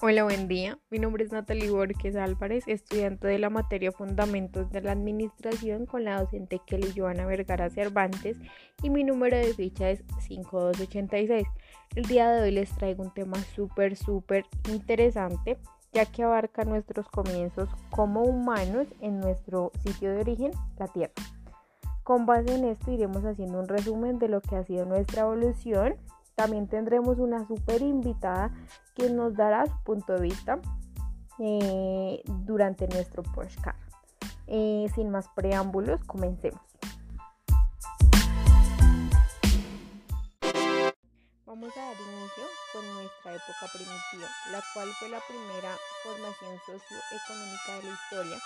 Hola, buen día. Mi nombre es Natalie Borges Álvarez, estudiante de la materia Fundamentos de la Administración con la docente Kelly Joana Vergara Cervantes y mi número de ficha es 5286. El día de hoy les traigo un tema súper, súper interesante ya que abarca nuestros comienzos como humanos en nuestro sitio de origen, la Tierra. Con base en esto iremos haciendo un resumen de lo que ha sido nuestra evolución también tendremos una super invitada que nos dará su punto de vista eh, durante nuestro podcast. Eh, sin más preámbulos, comencemos. Vamos a dar inicio con nuestra época primitiva, la cual fue la primera formación socioeconómica de la historia.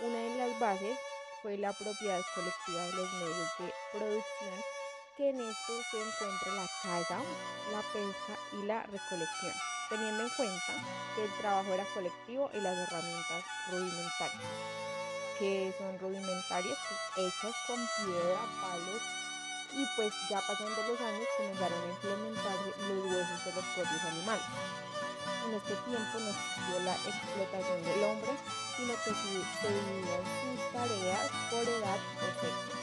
Una de las bases fue la propiedad colectiva de los medios de producción que en esto se encuentra la caza, la pesca y la recolección, teniendo en cuenta que el trabajo era colectivo y las herramientas rudimentarias, que son rudimentarias pues, hechas con piedra, palos y pues ya pasando los años comenzaron a implementar los huesos de los propios animales. En este tiempo no existió la explotación del hombre, sino que se dividían sus tareas por edad o sexo.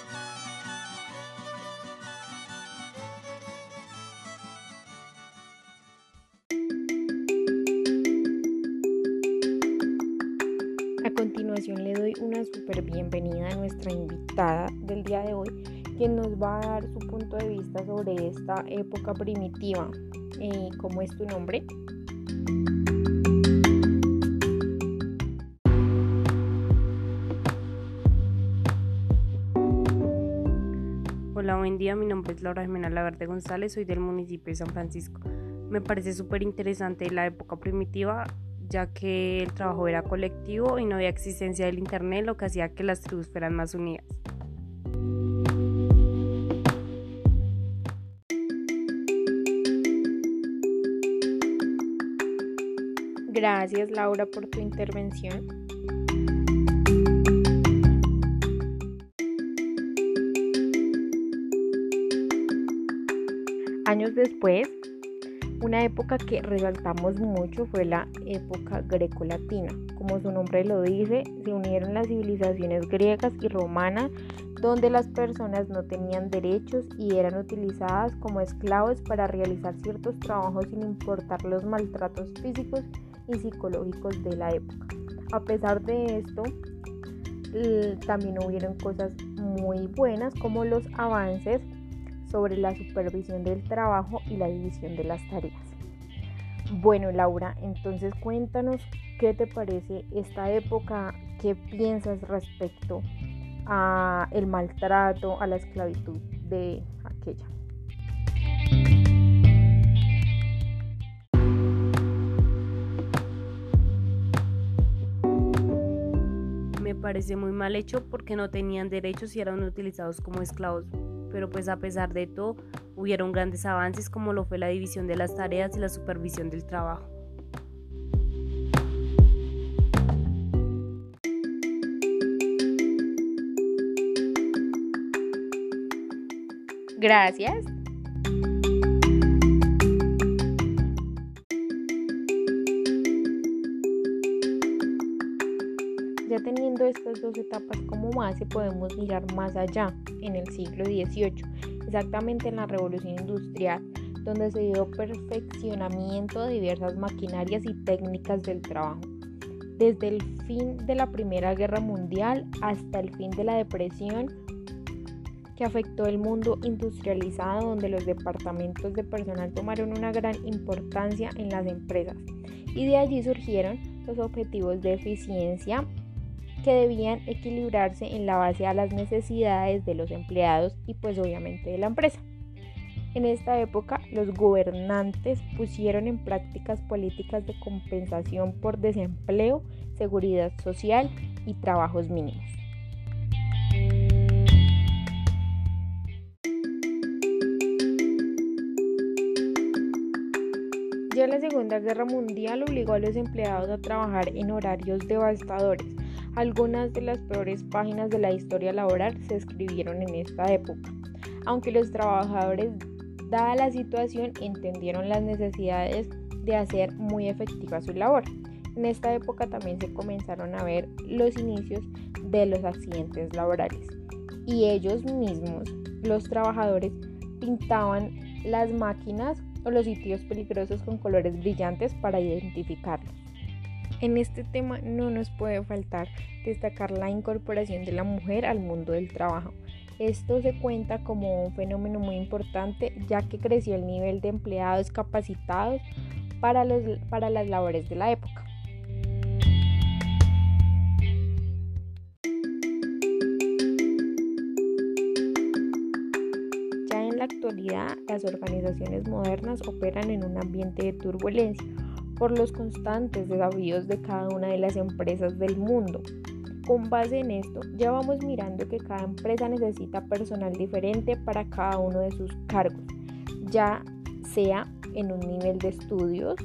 Le doy una súper bienvenida a nuestra invitada del día de hoy, quien nos va a dar su punto de vista sobre esta época primitiva. Eh, ¿Cómo es tu nombre? Hola, buen día. Mi nombre es Laura Jimena Laverde González, soy del municipio de San Francisco. Me parece súper interesante la época primitiva ya que el trabajo era colectivo y no había existencia del Internet, lo que hacía que las tribus fueran más unidas. Gracias Laura por tu intervención. Años después, una época que resaltamos mucho fue la época grecolatina. Como su nombre lo dice, se unieron las civilizaciones griegas y romanas donde las personas no tenían derechos y eran utilizadas como esclavos para realizar ciertos trabajos sin importar los maltratos físicos y psicológicos de la época. A pesar de esto, también hubieron cosas muy buenas como los avances sobre la supervisión del trabajo y la división de las tareas. Bueno, Laura, entonces cuéntanos qué te parece esta época, qué piensas respecto a el maltrato, a la esclavitud de aquella. Me parece muy mal hecho porque no tenían derechos y eran utilizados como esclavos pero pues a pesar de todo hubieron grandes avances como lo fue la división de las tareas y la supervisión del trabajo. Gracias. Ya teniendo estas dos etapas como base, podemos mirar más allá, en el siglo XVIII, exactamente en la Revolución Industrial, donde se dio perfeccionamiento de diversas maquinarias y técnicas del trabajo. Desde el fin de la Primera Guerra Mundial hasta el fin de la Depresión, que afectó el mundo industrializado donde los departamentos de personal tomaron una gran importancia en las empresas y de allí surgieron los objetivos de eficiencia que debían equilibrarse en la base a las necesidades de los empleados y pues obviamente de la empresa. En esta época, los gobernantes pusieron en prácticas políticas de compensación por desempleo, seguridad social y trabajos mínimos. La Segunda Guerra Mundial obligó a los empleados a trabajar en horarios devastadores, algunas de las peores páginas de la historia laboral se escribieron en esta época, aunque los trabajadores, dada la situación, entendieron las necesidades de hacer muy efectiva su labor. En esta época también se comenzaron a ver los inicios de los accidentes laborales. Y ellos mismos, los trabajadores, pintaban las máquinas o los sitios peligrosos con colores brillantes para identificarlos. En este tema no nos puede faltar destacar la incorporación de la mujer al mundo del trabajo. Esto se cuenta como un fenómeno muy importante ya que creció el nivel de empleados capacitados para, los, para las labores de la época. Actualidad, las organizaciones modernas operan en un ambiente de turbulencia por los constantes desafíos de cada una de las empresas del mundo. Con base en esto, ya vamos mirando que cada empresa necesita personal diferente para cada uno de sus cargos, ya sea en un nivel de estudios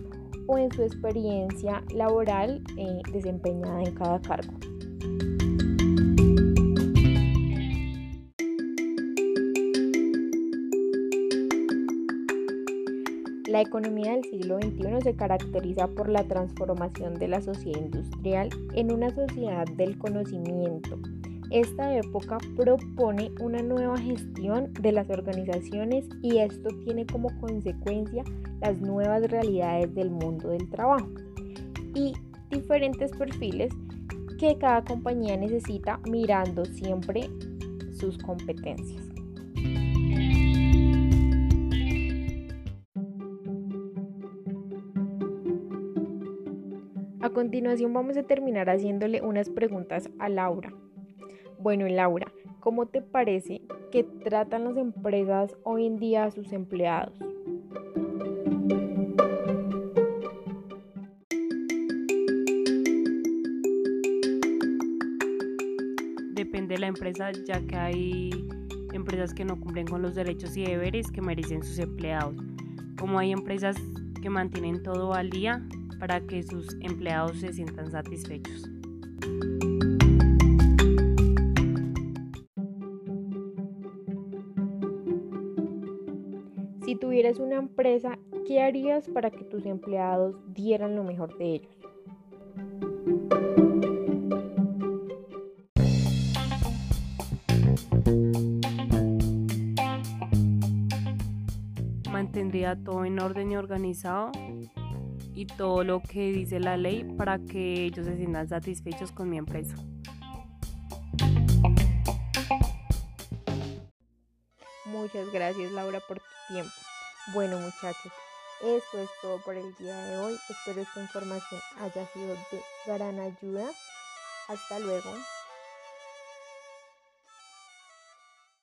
o en su experiencia laboral eh, desempeñada en cada cargo. La economía del siglo XXI se caracteriza por la transformación de la sociedad industrial en una sociedad del conocimiento. Esta época propone una nueva gestión de las organizaciones y esto tiene como consecuencia las nuevas realidades del mundo del trabajo y diferentes perfiles que cada compañía necesita mirando siempre sus competencias. A continuación vamos a terminar haciéndole unas preguntas a Laura. Bueno, Laura, ¿cómo te parece que tratan las empresas hoy en día a sus empleados? Depende de la empresa, ya que hay empresas que no cumplen con los derechos y deberes que merecen sus empleados. Como hay empresas que mantienen todo al día, para que sus empleados se sientan satisfechos. Si tuvieras una empresa, ¿qué harías para que tus empleados dieran lo mejor de ellos? Mantendría todo en orden y organizado y todo lo que dice la ley para que ellos se sientan satisfechos con mi empresa. Muchas gracias Laura por tu tiempo. Bueno muchachos, esto es todo por el día de hoy. Espero esta información haya sido de gran ayuda. Hasta luego.